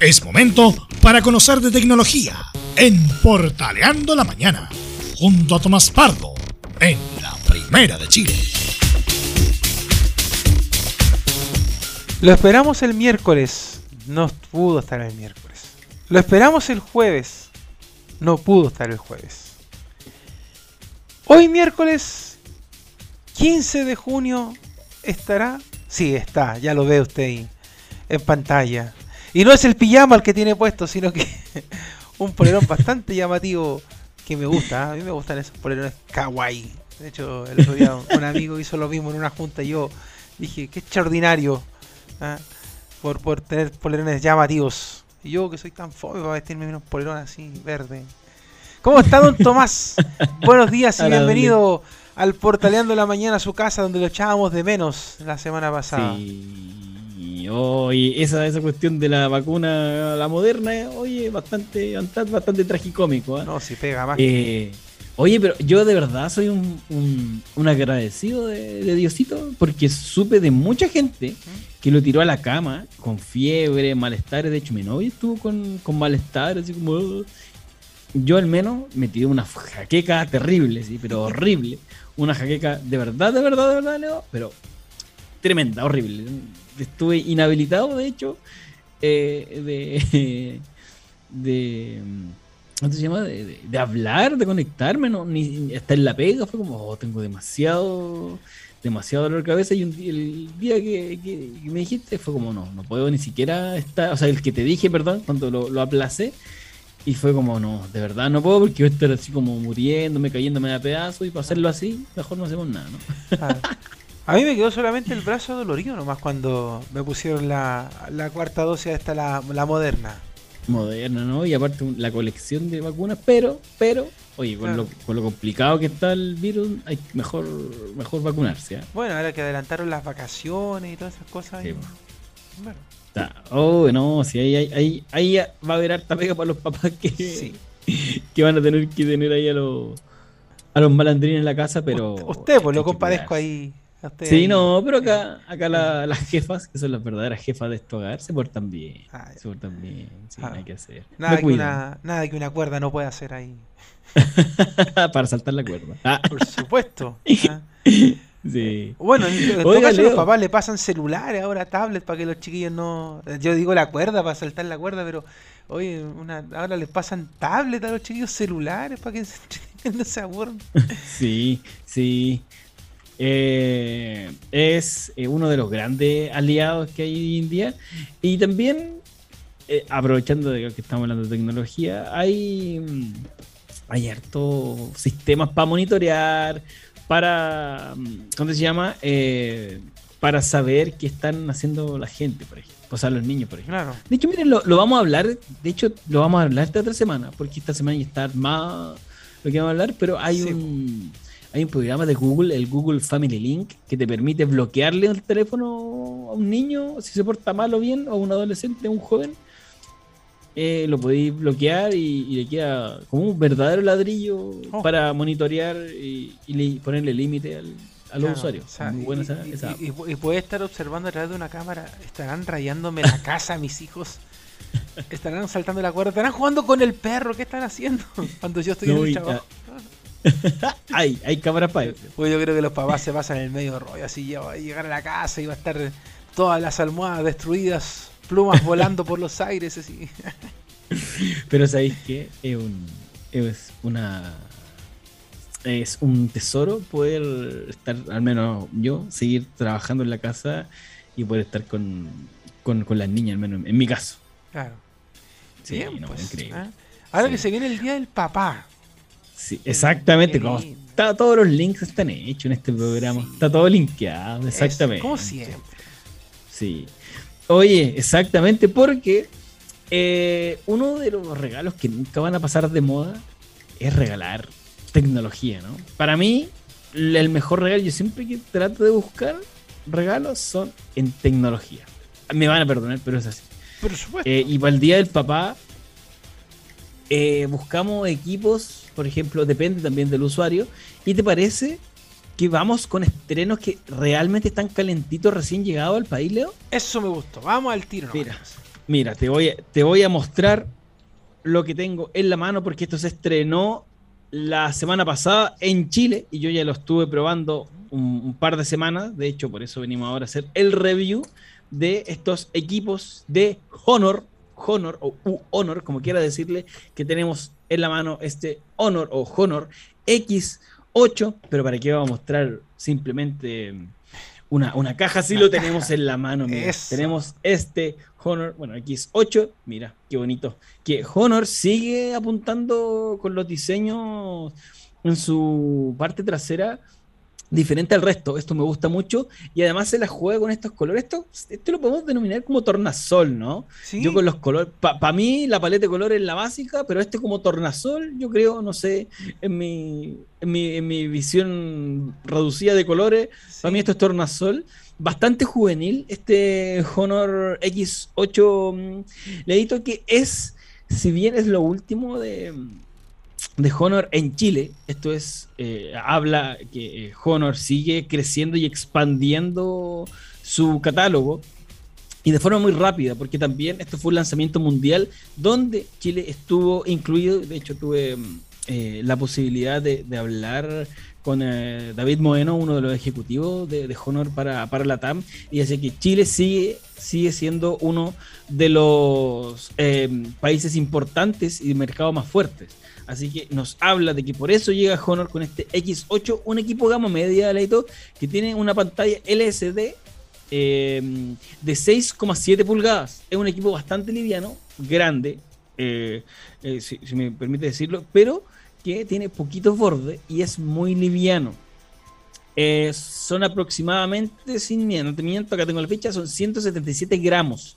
Es momento para conocer de tecnología en Portaleando la Mañana, junto a Tomás Pardo, en la Primera de Chile. Lo esperamos el miércoles, no pudo estar el miércoles. Lo esperamos el jueves, no pudo estar el jueves. Hoy miércoles 15 de junio estará, sí está, ya lo ve usted ahí en pantalla. Y no es el pijama el que tiene puesto, sino que un polerón bastante llamativo que me gusta. ¿eh? A mí me gustan esos polerones kawaii. De hecho, el otro día un amigo hizo lo mismo en una junta y yo dije, qué extraordinario ¿ah? por, por tener polerones llamativos. Y yo que soy tan fome para vestirme unos polerones así, verde. ¿Cómo está don Tomás? Buenos días y bienvenido al Portaleando la Mañana a su casa donde lo echábamos de menos la semana pasada. Sí, oye, esa, esa cuestión de la vacuna, la moderna, oye, bastante, bastante tragicómico. ¿eh? No, si pega más. Eh, oye, pero yo de verdad soy un, un, un agradecido de, de, Diosito porque supe de mucha gente que lo tiró a la cama con fiebre, malestares. De hecho, mi novia estuvo con, con malestar, así como yo al menos me tiré una jaqueca terrible, sí, pero horrible. Una jaqueca de verdad, de verdad, de verdad, Leo, pero tremenda, horrible. Estuve inhabilitado, de hecho, eh, de, de. ¿Cómo se llama? De, de, de, hablar, de conectarme, no, ni hasta en la pega fue como, oh, tengo demasiado, demasiado dolor de cabeza. Y un, el día que, que, que, me dijiste fue como, no, no puedo ni siquiera estar, o sea, el que te dije, perdón, cuando lo, lo aplacé, y fue como, no, de verdad no puedo porque voy a estar así como muriéndome, cayéndome a pedazos y para hacerlo así, mejor no hacemos nada, ¿no? Ah. A mí me quedó solamente el brazo dolorido nomás cuando me pusieron la, la cuarta dosis esta, la, la moderna. Moderna, ¿no? Y aparte la colección de vacunas, pero, pero, oye, con, claro. lo, con lo complicado que está el virus, hay mejor, mejor vacunarse. ¿eh? Bueno, ahora que adelantaron las vacaciones y todas esas cosas. Sí, y... bueno. Oh, no, si ahí, ahí, ahí, va a haber harta pega para los papás que, sí. que van a tener que tener ahí a los, a los malandrines en la casa, pero. Usted, pues lo compadezco ahí. Sí, ahí. no, pero acá, acá la, las jefas, que son las verdaderas jefas de este hogar, se portan bien. Ah, se portan bien, sí, ah, hay que hacer. Nada que, una, nada que una cuerda no pueda hacer ahí. para saltar la cuerda. Ah. Por supuesto. ¿ah? Sí. Bueno, en, todo caso los papás le pasan celulares ahora, tablets, para que los chiquillos no... Yo digo la cuerda, para saltar la cuerda, pero oye, una, ahora les pasan tablets a los chiquillos celulares para que no se aburran. Sí, sí. Eh, es eh, uno de los grandes aliados que hay hoy en día. Y también, eh, aprovechando de que estamos hablando de tecnología, hay, hay hartos sistemas para monitorear, para, ¿cómo se llama? Eh, para saber qué están haciendo la gente, por ejemplo. O sea, los niños, por ejemplo. Claro. De hecho, miren, lo, lo, vamos a hablar, de hecho, lo vamos a hablar esta otra semana, porque esta semana ya está armado lo que vamos a hablar, pero hay sí. un hay un programa de Google, el Google Family Link, que te permite bloquearle el teléfono a un niño si se porta mal o bien, o a un adolescente, a un joven. Eh, lo podéis bloquear y, y, le queda como un verdadero ladrillo oh. para monitorear y, y le, ponerle límite al, a los claro, usuarios. O sea, y, esa, esa y, y, puede estar observando a través de una cámara, estarán rayándome la casa mis hijos. Estarán saltando la cuerda, estarán jugando con el perro, ¿qué están haciendo? Cuando yo estoy no, en el trabajo. hay, hay cámaras para eso. Pues yo creo que los papás se pasan en el medio rollo, así ya va a llegar a la casa y va a estar todas las almohadas destruidas, plumas volando por los aires, así. Pero sabéis que es un es una es un tesoro poder estar, al menos yo, seguir trabajando en la casa y poder estar con, con, con las niñas, al menos en mi caso. Claro. Sí, Bien, no, pues, increíble. ¿eh? Ahora Sí. que se viene el día del papá. Sí, exactamente. Qué Como lindo. está, todos los links están hechos en este programa. Sí. Está todo linkeado, exactamente. Eso, como siempre. Sí. Oye, exactamente, porque eh, uno de los regalos que nunca van a pasar de moda es regalar tecnología, ¿no? Para mí, el mejor regalo, yo siempre que trato de buscar regalos son en tecnología. Me van a perdonar, pero es así. Por supuesto. Eh, y para el día del papá, eh, buscamos equipos, por ejemplo, depende también del usuario. ¿Y te parece que vamos con estrenos que realmente están calentitos recién llegados al país, Leo? Eso me gustó. Vamos al tiro. nomás. Mira, Mira, te voy, a, te voy a mostrar lo que tengo en la mano porque esto se estrenó la semana pasada en Chile y yo ya lo estuve probando un, par de semanas. De hecho, por eso venimos ahora a hacer el review de estos equipos de Honor, Honor o Honor, como quiera decirle, que tenemos en la mano este Honor o Honor X8. Pero para qué vamos a mostrar simplemente una, una caja, si lo tenemos en la mano. Tenemos este Honor, bueno, X8, mira, qué bonito. Que Honor sigue apuntando con los diseños en su parte trasera diferente al resto. Esto me gusta mucho y además se la juega con estos colores. Esto, esto lo podemos denominar como tornasol, ¿no? Yo con los colores, para mí la paleta de colores es la básica, pero este como tornasol, yo creo, no sé, en mi, en mi, en mi visión reducida de colores, para mí esto es tornasol. Bastante juvenil este Honor X8 mm, Leito que es, si bien es lo último de de Honor en Chile. Esto es, eh, habla que eh, Honor sigue creciendo y expandiendo su catálogo y de forma muy rápida, porque también esto fue un lanzamiento mundial donde Chile estuvo incluido. De hecho, tuve mm, eh, la posibilidad de, hablar con David Moeno, uno de los ejecutivos de, Honor para, para la TAM, y así que Chile sigue, sigue siendo uno de los países importantes y mercados más fuertes. Así que nos habla de que por eso llega Honor con este X8, un equipo gama media, Leito, que tiene una pantalla LCD eh, de 6,7 pulgadas. Es un equipo bastante liviano, grande, eh, eh, si, me permite decirlo, pero que tiene poquitos bordes y es muy liviano. son aproximadamente, sin miedo, no te acá tengo la fecha, son 177 gramos.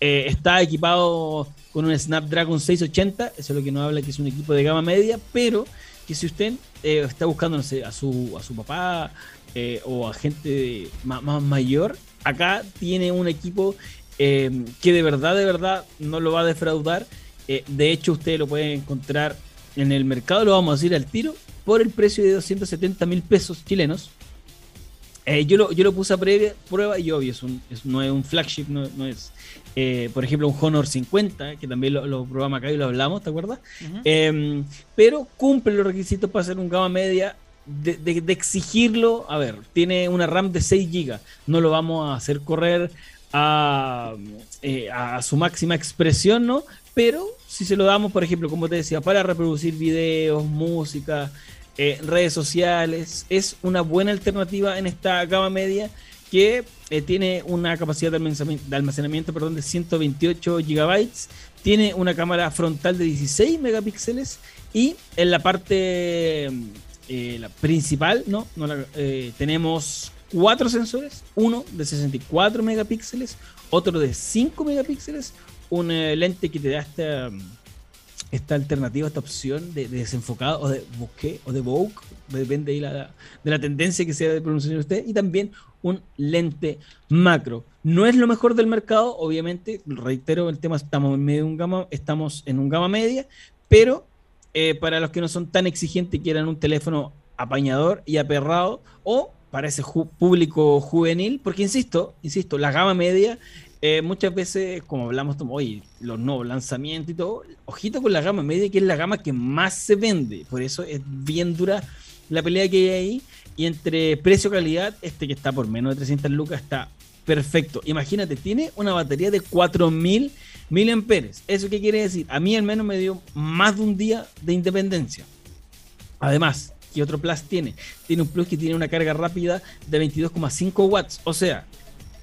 Eh, está equipado con un Snapdragon 680, eso es lo que nos habla que es un equipo de gama media, pero que si usted eh, está buscando a, su, a su papá eh, o a gente más, mayor, acá tiene un equipo que de verdad, de verdad no lo va a defraudar. de hecho, usted lo puede encontrar en el mercado, lo vamos a decir al tiro, por el precio de 270 mil pesos chilenos. Yo, lo, yo lo puse a prueba y obvio, es un, no es un flagship, no es eh, por ejemplo, un Honor 50, que también lo, probamos acá y lo hablamos, ¿te acuerdas? Em, pero cumple los requisitos para ser un gama media. De, exigirlo, a ver, tiene una RAM de 6 GB, no lo vamos a hacer correr a, eh, a su máxima expresión, ¿no? Pero si se lo damos, por ejemplo, como te decía, para reproducir videos, música, eh, redes sociales, es una buena alternativa en esta gama media que eh, tiene una capacidad de almacenamiento, perdón, de 128 gigabytes, tiene una cámara frontal de 16 megapíxeles y en la parte eh, la principal, ¿no? Eh, tenemos cuatro sensores, uno de 64 megapíxeles, otro de 5 megapíxeles, un lente que te da esta, esta alternativa, esta opción de, desenfocado o de bokeh o de bokeh, depende de la, de la tendencia que sea de pronunciar usted, y también un lente macro. No es lo mejor del mercado, obviamente, reitero el tema, estamos en medio de un gama, estamos en un gama media, pero eh, para los que no son tan exigentes y quieran un teléfono apañador y aperrado, o para ese público juvenil, porque insisto, insisto, la gama media eh, muchas veces, como hablamos hoy, los nuevos lanzamientos y todo, ojito con la gama media, que es la gama que más se vende. Por eso es bien dura la pelea que hay ahí. Y entre precio-calidad, este que está por menos de 300 lucas está perfecto. Imagínate, tiene una batería de 4000 mAh. ¿Eso qué quiere decir? A mí al menos me dio más de un día de independencia. Además, ¿qué otro plus tiene? Tiene un plus que tiene una carga rápida de 22,5 watts. O sea,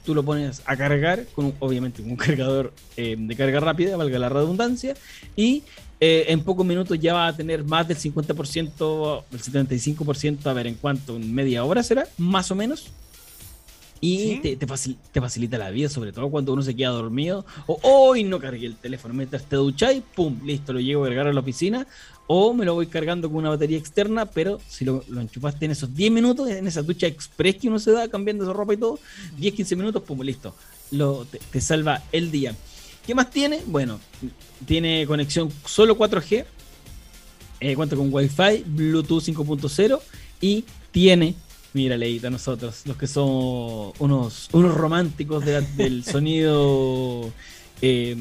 tú lo pones a cargar con obviamente un cargador eh, de carga rápida, valga la redundancia, y eh, en pocos minutos ya va a tener más del 50%, el 75%, a ver en cuánto, en media hora será, más o menos. Y te, te, facilita la vida, sobre todo cuando uno se queda dormido. O hoy no cargué el teléfono mientras te ducháis, pum, listo, lo llevo a cargar a la oficina. O me lo voy cargando con una batería externa, pero si lo, lo enchufaste en esos 10 minutos, en esa ducha express que uno se da cambiando su ropa y todo, 10-15 minutos, pum, listo. Lo, te salva el día. ¿Qué más tiene? Bueno, tiene conexión solo 4G, eh, cuenta con Wi-Fi, Bluetooth 5.0 y tiene, mira, leíta nosotros, los que somos unos, unos románticos del sonido eh,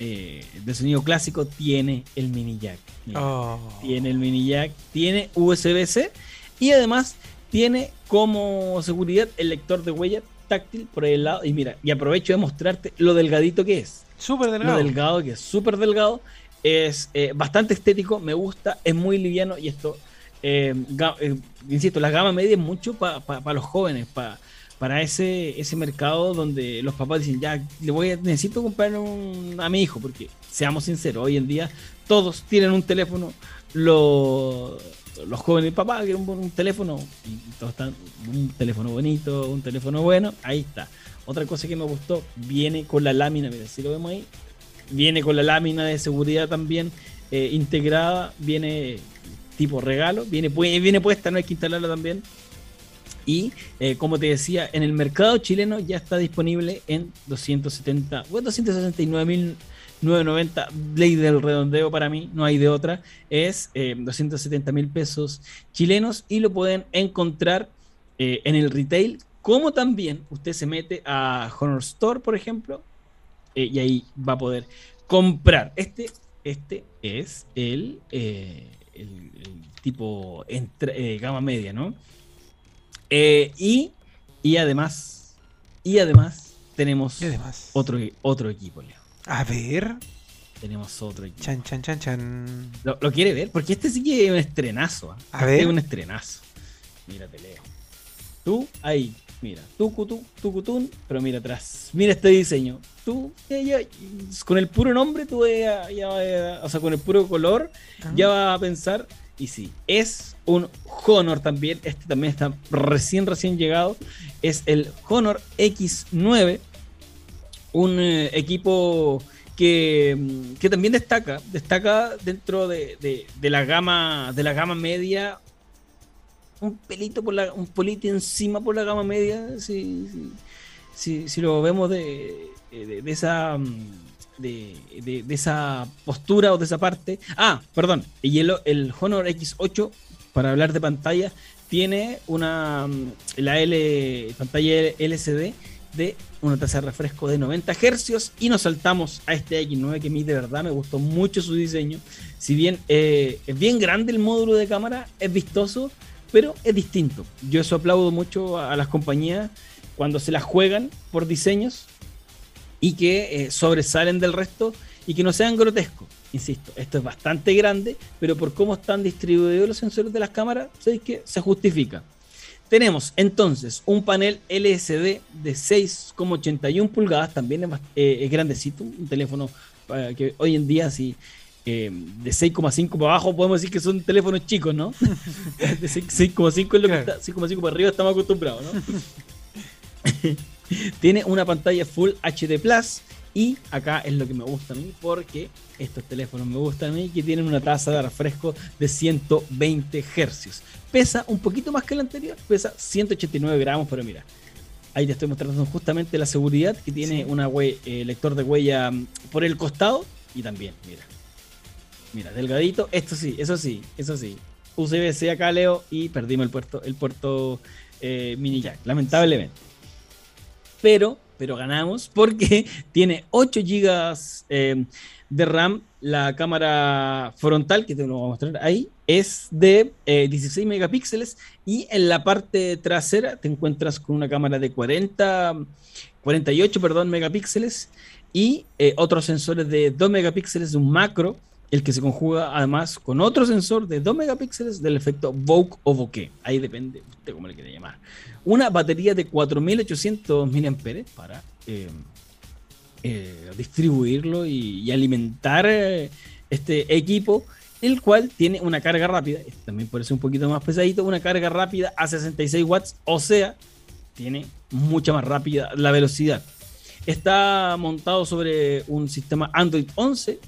eh, de sonido clásico tiene el mini jack. Mira, Oh. Tiene el mini jack, tiene USB-C y además tiene como seguridad el lector de huella táctil por el lado. Y mira, y aprovecho de mostrarte lo delgadito que es. Súper Lo delgado. delgado, que es súper delgado. Es eh, bastante estético, me gusta, es muy liviano y esto, eh, eh, insisto, la gama media es mucho para los jóvenes, pa- para ese, ese mercado donde los papás dicen, ya, le voy a, necesito comprar un, a mi hijo, porque seamos sinceros, hoy en día todos tienen un teléfono, lo- los jóvenes, papá, quiero un, un teléfono, y todos están, un teléfono bonito, un teléfono bueno, ahí está. Otra cosa que me gustó, viene con la lámina, mira, si lo vemos ahí, viene con la lámina de seguridad también eh, integrada, viene tipo regalo, viene, viene puesta, no hay que instalarla también. Y eh, como te decía, en el mercado chileno ya está disponible en 270, bueno, 269.990, ley del redondeo para mí, no hay de otra, es eh, 270 mil pesos chilenos y lo pueden encontrar eh, en el retail, como también usted se mete a Honor Store, por ejemplo, eh, y ahí va a poder comprar. Este, este es el, tipo gama media, ¿no? Eh, y, y además, y además tenemos Y además. otro, otro equipo, Leo. A ver. Tenemos otro equipo. Chan, chan, chan, chan. ¿Lo, lo quiere ver? Porque este sí que es un estrenazo. ¿ah? A Este ver. Es un estrenazo. Mira, te leo. Tú, ahí, mira. Tú, cutú, tú, cutún, pero mira atrás. Mira este diseño. Tú, ya, ya, con el puro nombre, tú ya, ya o sea, con el puro color, ya vas a pensar. Y sí, es un Honor también. Este también está recién, recién llegado. Es el Honor X9. Un eh, equipo que, mm, que también destaca. Destaca dentro de, de- la gama. De la gama media. Un pelito por la. Un polito encima por la gama media. Si, si, si- lo vemos de, de- de esa. mm, De, de- de esa postura o de esa parte. Ah, perdón. Y el, el Honor X8, para hablar de pantalla, tiene una mm, la L pantalla LCD de una tasa de refresco de 90 Hz y nos saltamos a este X9 que a mí de verdad me gustó mucho su diseño. Si bien eh, es bien grande el módulo de cámara, es vistoso, pero es distinto. Yo eso aplaudo mucho a, las compañías cuando se las juegan por diseños y que eh, sobresalen del resto y que no sean grotescos. Insisto, esto es bastante grande, pero por cómo están distribuidos los sensores de las cámaras, ¿sabéis que se justifica? Tenemos entonces un panel LCD de 6,81 pulgadas, también es, eh, es grandecito, un teléfono eh, que hoy en día sí, eh, de 6,5 para abajo podemos decir que son teléfonos chicos, ¿no? de 6 6,5 es lo que está, 6,5 para arriba estamos acostumbrados, ¿no? Tiene una pantalla Full HD Plus y acá es lo que me gusta a mí porque estos teléfonos me gustan a mí que tienen una tasa de refresco de 120 Hz. Pesa un poquito más que el anterior, pesa 189 gramos, pero mira, ahí te estoy mostrando justamente la seguridad que tiene Sí. una hue- eh, lector de huella mm, por el costado y también, mira. Mira, delgadito, esto sí, eso sí, eso sí. USB-C acá, Leo, y perdimos el puerto, el puerto eh, mini jack, lamentablemente. Pero, pero ganamos porque tiene 8 GB de RAM. La cámara frontal, que te lo voy a mostrar ahí, es de eh, 16 megapíxeles. Y en la parte trasera te encuentras con una cámara de 40, 48 perdón, megapíxeles y eh, otros sensores de 2 megapíxeles un macro, el que se conjuga además con otro sensor de 2 megapíxeles del efecto Bokeh o bokeh. Ahí depende de cómo le quiera llamar. Una batería de 4800 mAh para eh, eh, distribuirlo y, alimentar eh, este equipo, el cual tiene una carga rápida, este también ser un poquito más pesadito, una carga rápida a 66 watts, o sea, tiene mucha más rápida la velocidad. Está montado sobre un sistema Android 11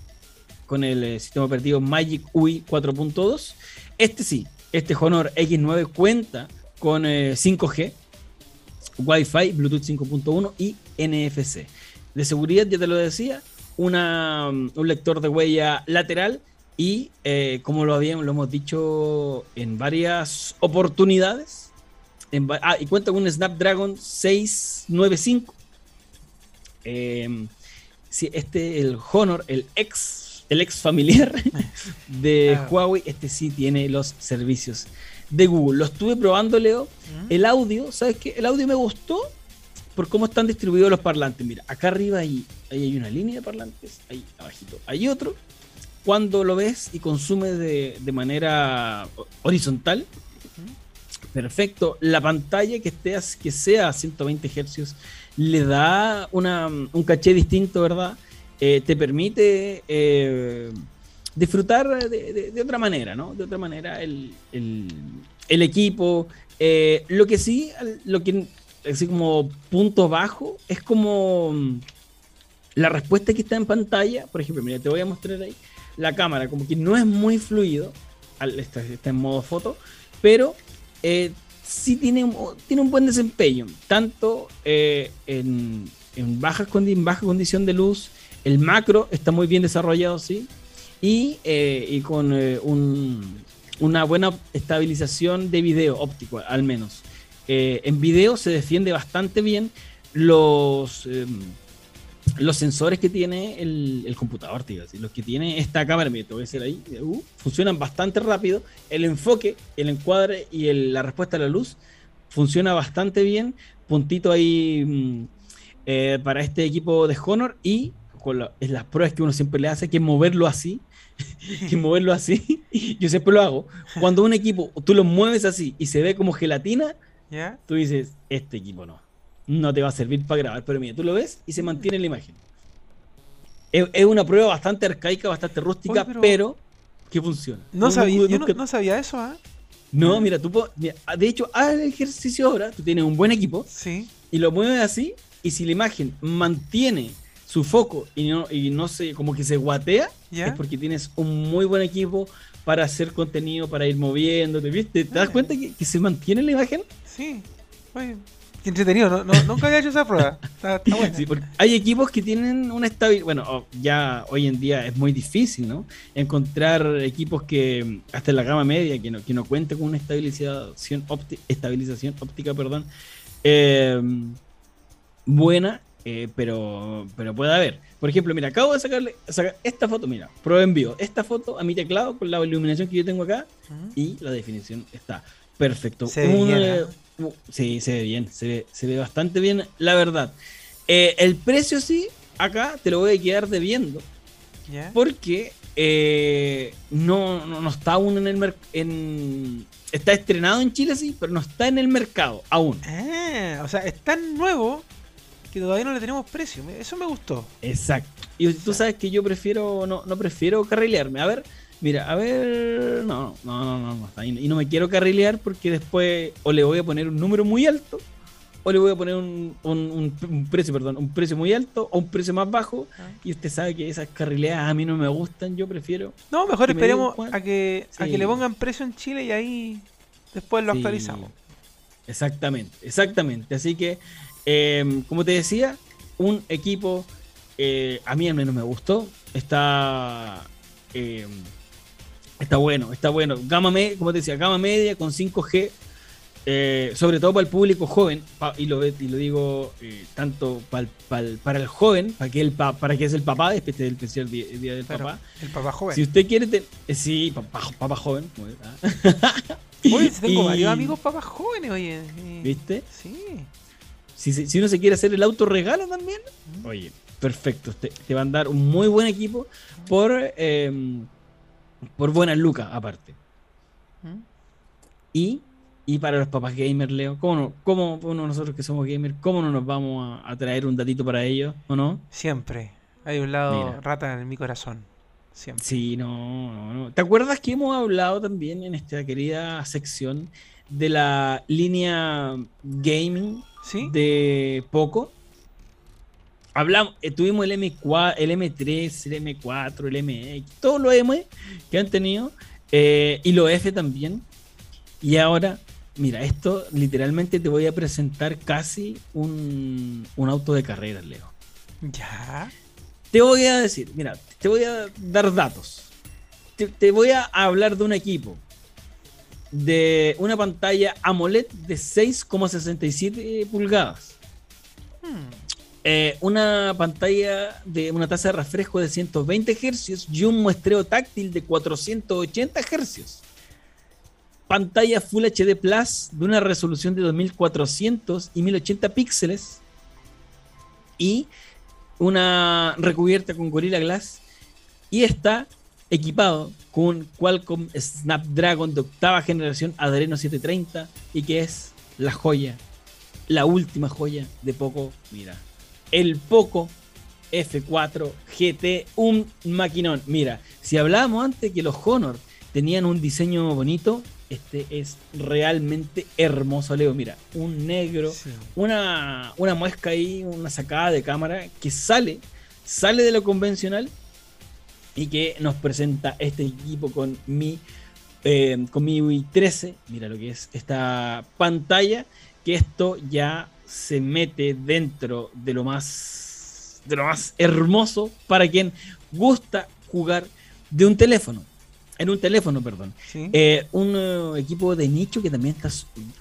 con el eh, sistema operativo Magic UI 4.2. Este sí, este Honor X9 cuenta con eh, 5G, Wi-Fi, Bluetooth 5.1 y NFC. De seguridad, ya te lo decía, una, um, un lector de huella lateral y, eh, como lo, habíamos, lo hemos dicho en varias oportunidades, ah, y cuenta con un Snapdragon 695. Eh, sí, este, el Honor, el ex, el ex familiar de Ah. Huawei, este sí tiene los servicios de Google. Lo estuve probando, Leo. ¿Mm? El audio, ¿sabes qué? El audio me gustó por cómo están distribuidos los parlantes. Mira, acá arriba hay, ahí hay una línea de parlantes, ahí abajito hay otro. Cuando lo ves y consumes de, de manera horizontal, perfecto. La pantalla que, esté, que sea a 120 Hz le da una, un caché distinto, ¿verdad? Eh, te permite eh, disfrutar de, otra manera, ¿no? De otra manera el, el- equipo. Eh, lo que sí, lo que así como punto bajo, es como mm, la respuesta que está en pantalla. Por ejemplo, mira, te voy a mostrar ahí la cámara, como que no es muy fluido. Está, en modo foto, pero sí tiene, tiene un buen desempeño, tanto en, en, condi- en baja condición de luz, el macro está muy bien desarrollado, sí, y, eh, con eh, un- una buena estabilización de video óptico, al menos. Eh, en video se defiende bastante bien los, em, los sensores que tiene el, computador, tío, así, los que tiene esta cámara, mira, te voy a decir ahí, uh, funcionan bastante rápido. El enfoque, el encuadre y la respuesta a la luz funciona bastante bien. Puntito ahí mm, para este equipo de Honor y con la- es las pruebas que uno siempre le hace, que es moverlo así. que moverlo así, yo siempre lo hago. Cuando un equipo tú lo mueves así y se ve como gelatina, ¿Ya? tú dices, este equipo no, no te va a servir para grabar, pero mira, tú lo ves y se mantiene la imagen. Es, es una prueba bastante arcaica, bastante rústica, Oye, pero- pero, que funciona. No sabía, yo no, nunca- no sabía eso, ¿ah? no, mira, tú mira, de hecho, haz el ejercicio ahora, tú tienes un buen equipo Sí. y lo mueves así, y si la imagen mantiene su foco y no, y no se, como que se guatea, es porque tienes un muy buen equipo para hacer contenido, para ir moviéndote, ¿viste? ¿Te das cuenta que, que se mantiene la imagen? Sí. Oye, qué entretenido. No, no- nunca había hecho esa prueba. Está, está buena. Sí, porque hay equipos que tienen una estabilidad. Bueno, oh, ya hoy en día es muy difícil, ¿no? Encontrar equipos que, hasta en la gama media, que no, que no cuenten con una estabilización, ópti- estabilización óptica, perdón, eh, buena, eh, pero, pero puede haber. Por ejemplo, mira, acabo de sacarle sacar esta foto, mira, prueba en vivo. Esta foto a mi teclado con la iluminación que yo tengo acá Ujú. y la definición está perfecto. Se ve bien, eh, uh, sí, se ve bien, se ve, se ve bastante bien, la verdad. Eh, el precio sí, acá te lo voy a quedar debiendo, porque no, no, no está aún en el mercado. Está estrenado en Chile, sí, pero no está en el mercado aún. Ah, o sea, es tan nuevo que todavía no le tenemos precio. Eso me gustó. Exacto. Y tú sabes que yo prefiero, no, no prefiero carrilearme. A ver, mira, a ver, no, no, no, no, no, y no me quiero carrilear porque después o le voy a poner un número muy alto o le voy a poner un, un- un- un precio, perdón, un precio muy alto o un precio más bajo. Ah. Y usted sabe que esas carrileadas a mí no me gustan, yo prefiero. No, mejor me esperemos a que, a que le pongan precio en Chile y ahí después lo Sí, actualizamos. Exactamente, exactamente. Así que, eh, como te decía, un equipo, eh, a mí al menos me gustó. Está, eh, está bueno, está bueno. Gama media, como te decía, gama media con 5G. eh, sobre todo para el público joven, pa- y lo, y lo digo eh, tanto pa'l- pa'l- para el joven, para que, el pa- para que es el papá, este es el especial día, día del Claro, papá. el papá joven. Si usted quiere, te- sí, papá, papá joven. ah. Oye, tengo Y- varios amigos papás jóvenes, oye. ¿Viste? Sí. Si, si uno se quiere hacer el autorregalo también, oye, perfecto. Te, te van a dar un muy buen equipo por, eh, por buenas lucas, aparte. Y, y para los papás gamers, Leo, ¿cómo, no, cómo uno, nosotros que somos gamers, cómo no nos vamos a, a traer un datito para ellos, o no? Siempre. Hay un lado Mira. rata en mi corazón. Siempre. Sí, no, no, no. ¿Te acuerdas que hemos hablado también en esta querida sección de la línea gaming ¿Sí? de Poco. Hablamos, eh, tuvimos el M4, el M3, el M4, el MX, todos los M que han tenido, eh, y los F también. Y ahora, mira, esto literalmente te voy a presentar casi un, un auto de carreras, Leo. Ya. Te voy a decir, mira, te voy a dar datos. Te, te voy a hablar de un equipo. De una pantalla AMOLED de 6,67 pulgadas. Hmm. eh, una pantalla de una tasa de refresco de 120 Hz y un muestreo táctil de 480 Hz. Pantalla Full HD Plus de una resolución de 2400 y 1080 píxeles. Y una recubierta con Gorilla Glass. Y está equipado con Qualcomm Snapdragon de octava generación Adreno 730 y que es la joya, la última joya de Poco. Mira, el Poco F4 GT, un maquinón. Mira, si hablábamos antes que los Honor tenían un diseño bonito, este es realmente hermoso, Leo. Mira, un negro, una, una muesca ahí, una sacada de cámara que sale, sale de lo convencional y que nos presenta este equipo con mi, eh, con mi Wii 13. Mira lo que es esta pantalla, que esto ya se mete dentro de lo más, de lo más hermoso para quien gusta jugar de un teléfono. En un teléfono, perdón. Eh, un eh, equipo de nicho que también está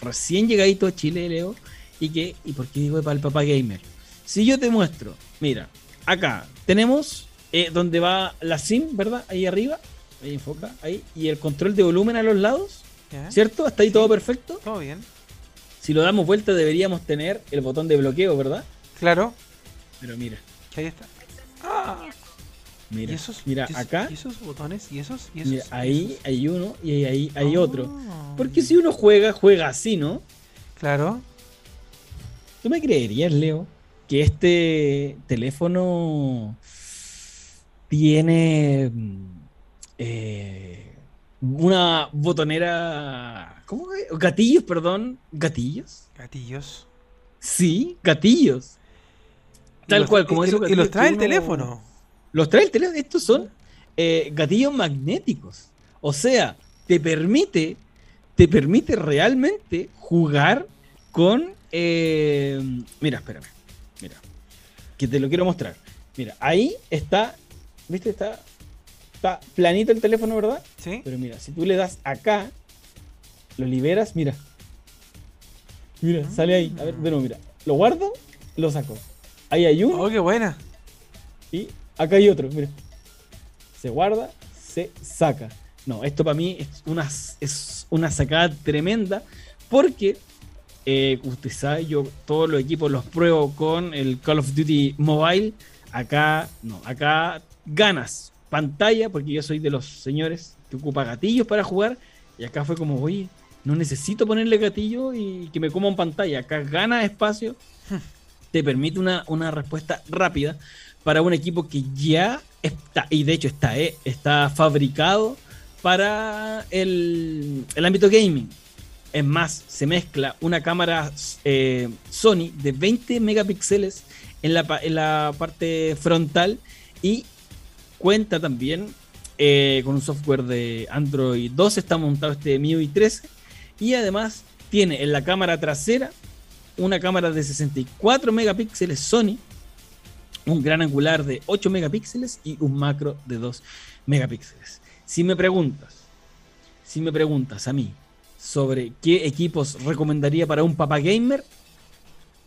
recién llegadito a Chile, Leo. Y que, ¿y por qué digo para el papá gamer? Si yo te muestro, mira, acá tenemos eh, donde va la SIM, ¿verdad? Ahí arriba, ahí enfoca, ahí, y el control de volumen a los lados, ¿cierto? ¿Está ahí todo perfecto? Todo bien. Si lo damos vuelta deberíamos tener el botón de bloqueo, ¿verdad? Claro. Pero mira. Ahí está. Ah. Mira, mira acá. ¿Y esos botones? ¿Y esos? mira, ahí hay uno y ahí hay otro. Ah. Porque si uno juega, juega así, ¿no? Claro. ¿Tú me creerías, Leo, que este teléfono tiene eh, una botonera. ¿Cómo es? Gatillos, perdón. ¿Gatillos? Gatillos. Sí, gatillos. Tal cual, como eso. Y los trae el teléfono. Los trae el teléfono. Estos son eh, gatillos magnéticos. O sea, te permite. Te permite realmente jugar con. Eh, mira, espérame. Mira. Que te lo quiero mostrar. Mira, ahí está ¿Viste? Está, está planito el teléfono, ¿verdad? Sí. Pero mira, si tú le das acá, lo liberas, mira. Mira, sale ahí. A ver, bueno, mira. Lo guardo, lo saco. Ahí hay uno. Oh, qué buena. Y acá hay otro, mira. Se guarda, se saca. No, esto para mí es una, es una sacada tremenda porque, eh, usted sabe, yo todos los equipos los pruebo con el Call of Duty Mobile. Acá, no, acá ganas pantalla, porque yo soy de los señores que ocupa gatillos para jugar, y acá fue como, oye, no necesito ponerle gatillo y que me coma en pantalla, acá gana espacio, te permite una, respuesta rápida para un equipo que ya está, y de hecho está, eh, está fabricado para el, el ámbito gaming. Es más, se mezcla una cámara eh, Sony de 20 megapíxeles en la, en la parte frontal y cuenta también eh, con un software de Android 2, está montado este MIUI 13 y además tiene en la cámara trasera una cámara de 64 megapíxeles Sony, un gran angular de 8 megapíxeles y un macro de 2 megapíxeles. Si me preguntas, si me preguntas a mí sobre qué equipos recomendaría para un papá gamer,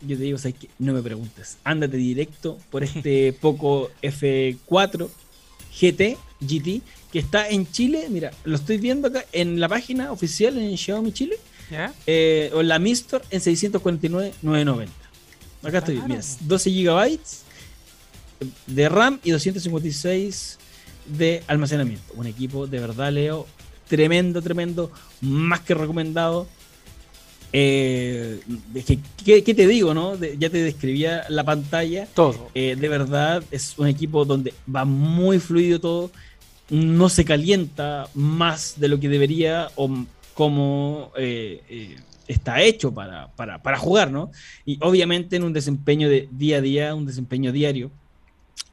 yo te digo, ¿sabes qué? no me preguntes, ándate directo por este Poco F4 GT, GT, que está en Chile. Mira, lo estoy viendo acá en la página oficial en Xiaomi Chile. Eh, o la Mi Store en 649.990. Acá estoy, mira, 12 GB de RAM y 256 de almacenamiento. Un equipo de verdad, Leo, tremendo, tremendo, más que recomendado. Eh, ¿qué, te digo, no? ya te describía la pantalla. Todo. Eh, de verdad, es un equipo donde va muy fluido todo. No se calienta más de lo que debería o como eh, está hecho para, para, jugar, ¿no? Y obviamente en un desempeño de día a día, un desempeño diario,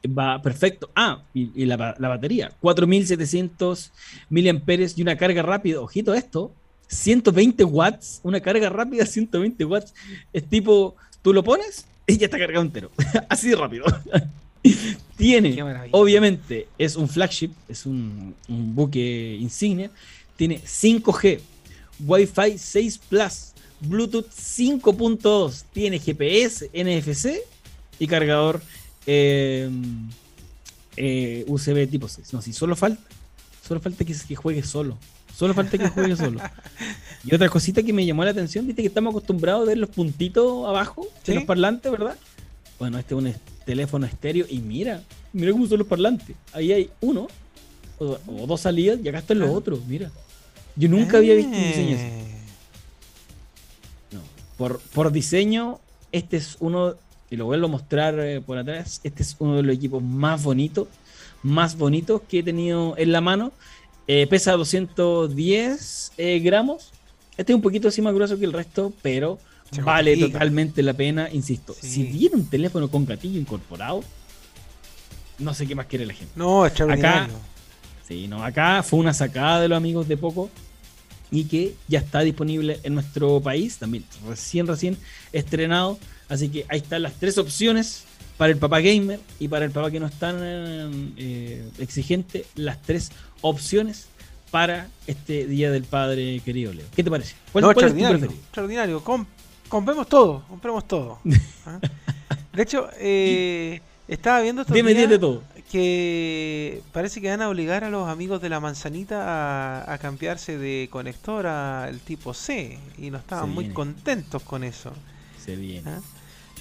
va perfecto. Ah, y, la, la, batería, 4700 miliamperes y una carga rápida. Ojito esto, 120 watts, una carga rápida 120 watts. Es tipo, tú lo pones y ya está cargado entero. Así de rápido. Tiene, obviamente, es un flagship, es un, buque insignia. Tiene 5G, Wi-Fi 6 Plus, Bluetooth 5.2, tiene GPS, NFC y cargador eh, eh, USB tipo 6. No, si solo falta, solo falta que, que juegue solo. Solo falta que juegue solo. Y otra cosita que me llamó la atención, viste que estamos acostumbrados a ver los puntitos abajo Sí. de los parlantes, ¿verdad? Bueno, este es un teléfono estéreo y mira, mira cómo son los parlantes. Ahí hay uno o, o dos salidas y acá están los Ah. otros, mira. Yo nunca había visto un diseño así. Eh, No. Por, por diseño, este es uno, y lo vuelvo a mostrar eh, por atrás, este es uno de los equipos más bonitos, más bonitos que he tenido en la mano. Eh, pesa 210 eh, gramos. Este es un poquito así más grueso que el resto, pero Se vale complica. totalmente la pena, insisto. Sí. Si tiene un teléfono con gatillo incorporado, no sé qué más quiere la gente. No, extraordinario. Sí, no, acá fue una sacada de los amigos de Poco y que ya está disponible en nuestro país, también recién, recién estrenado. Así que ahí están las tres opciones para el papá gamer y para el papá que no es tan eh, exigente, las tres opciones para este Día del Padre, querido Leo. ¿Qué te parece? ¿Cuál, no, cuál es tu extraordinario. preferido? extraordinario. Com- compremos todo, compremos todo. ¿Ah? De hecho, eh, estaba viendo estos Dime días 10 de todo. que parece que van a obligar a los amigos de la manzanita a, a cambiarse de conector al tipo C y no estaban muy contentos con eso. Se viene. ¿ah?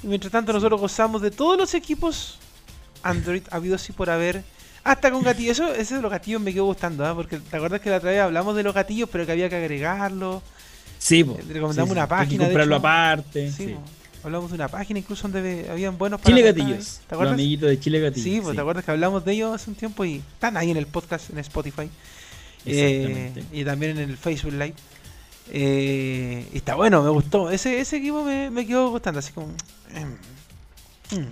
Y mientras tanto nosotros gozamos de todos los equipos Android habidos y por haber. Hasta con gatillos. Eso, ese de los gatillos me quedó gustando, ¿ah? porque te acuerdas que la otra vez hablamos de los gatillos, pero que había que agregarlo. Sí, po. Eh, recomendamos Sí, una Hay que página, de comprarlo aparte. Sí, sí. hablamos de una página incluso donde habían buenos Chile. Gatillos. ¿Te Los acuerdas? amiguitos de Chile Gatillos. Sí, pues te acuerdas que hablamos de ellos hace un tiempo y están ahí en el podcast, en Spotify. Eh, Exactamente. y también en el Facebook Live. Eh, y está bueno, me gustó. Ese, ese equipo me, me quedó gustando, así como. mm, mm,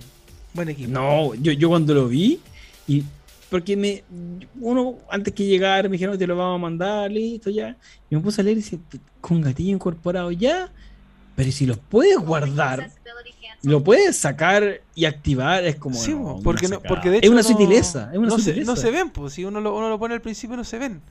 buen equipo. No, yo, yo cuando lo vi, y porque me uno antes que llegar me dijeron te lo vamos a mandar, listo ya. Y me puse a leer y dice, con gatillo incorporado ya, pero si los puedes guardar, lo puedes sacar y activar, es como. Sí, no, porque, no, porque de hecho. es una no- sutileza, es una no, se, sutileza. no se ven, pues si uno lo, uno lo pone al principio no se ven.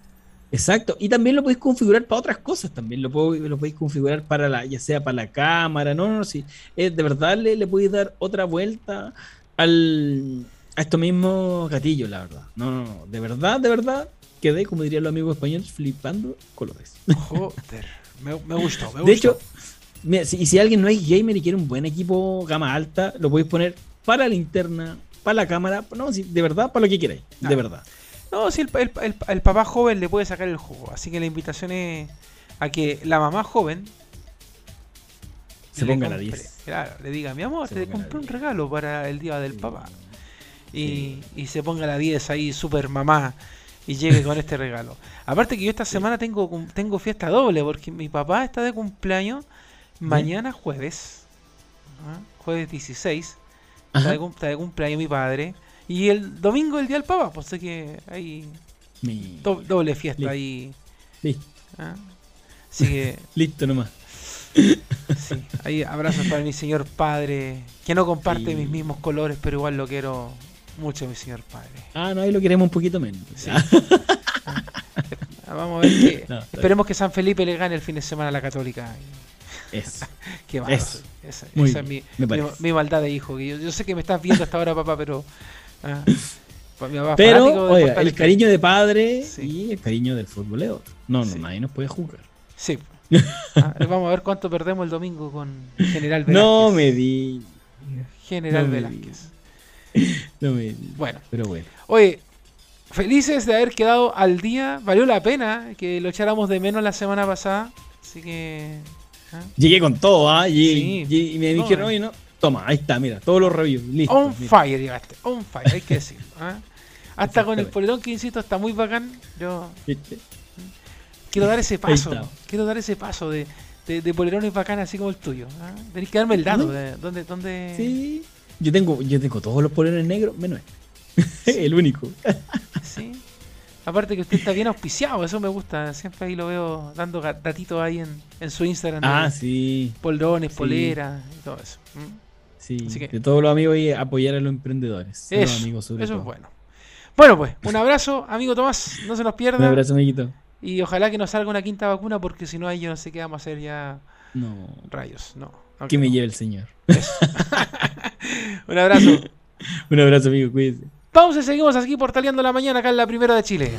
Exacto, y también lo podéis configurar para otras cosas también, lo, puedo- lo podéis configurar para la, ya sea para la cámara, no, no, no, sí, Eh, de verdad le, le podéis dar otra vuelta al, a estos mismos gatillos, la verdad, no, no, no, de verdad, de verdad, quedé, como dirían los amigos españoles, flipando colores. Joder, me, me gustó, me De gustó. hecho, mira, si, y si alguien no es gamer y quiere un buen equipo gama alta, lo podéis poner para la linterna, para la cámara, no, sí, de verdad, para lo que queráis, Ah. de verdad. No, si el, el- el- el papá joven le puede sacar el jugo. Así que la invitación es a que la mamá joven Se ponga la compre- 10. Claro, le diga, mi amor, Se te compré un 10. regalo para el día del papá. Y, Sí. y se ponga la 10 ahí, super mamá, y llegue con este regalo. Aparte que yo esta semana tengo, tengo fiesta doble, porque mi papá está de cumpleaños mañana jueves, ¿ah? jueves 16, está de, está de cumpleaños mi padre, y el domingo el día del papá, pues sé que hay do- doble fiesta Listo. ahí. Listo. ¿ah? Así que, Listo nomás. sí, ahí abrazos para mi señor padre, que no comparte Sí. mis mismos colores, pero igual lo quiero mucho, mi señor padre. Ah, no, ahí lo queremos un poquito menos. Sí. Ah, Vamos a ver que. No, esperemos que San Felipe le gane el fin de semana a la Católica. Eso. Qué malo. Eso. Esa, Muy esa es mi, mi, mi maldad de hijo. yo, yo sé que me estás viendo hasta ahora, papá, pero. ah, pa- mi papá es Pero, oiga, el cariño de padre Sí. y el cariño del futbolero. No, no, Sí. nadie nos puede juzgar. Sí. Ah, vamos a ver cuánto perdemos el domingo con General Velázquez. No me di. General no me Velázquez. No me. Bueno, Pero bueno. oye, felices de haber quedado al día. Valió la pena que lo echáramos de menos la semana pasada. Así que. ah, Llegué con todo, ¿ah? Llegué- Sí. llegué- y me dijeron, eh. oye, no. Toma, ahí está, mira, todos los reviews. Listo. On mira. fire llegaste, on fire, hay que decirlo. ¿ah? Hasta con el polerón que insisto está muy bacán. Yo quiero dar ese paso, quiero dar ese paso de, de, de polerones bacanas así como el tuyo. ¿ah? Tenés que darme el dato ¿No? de dónde, dónde. Sí. Yo tengo, yo tengo todos los polerones negros, menos este. el único. Sí. Aparte que usted está bien auspiciado, eso me gusta. Siempre ahí lo veo dando datitos ahí en, en su Instagram. Ah, sí. Polerones, Sí. poleras y todo eso. ¿Mm? Sí. Que- De todos los amigos y apoyar a los emprendedores. los Eso, amigos sobre eso todo. es bueno. Bueno, pues, un abrazo, amigo Tomás. No se nos Un pierda. abrazo, amiguito. Y ojalá que nos salga una quinta vacuna, porque si no, ahí yo no sé qué vamos a hacer ya. No. Rayos, no. Aunque Que me lleve el Señor. Un abrazo. Un abrazo, amigo, cuídense. Pausa y seguimos aquí portaleando la mañana acá en la primera de Chile.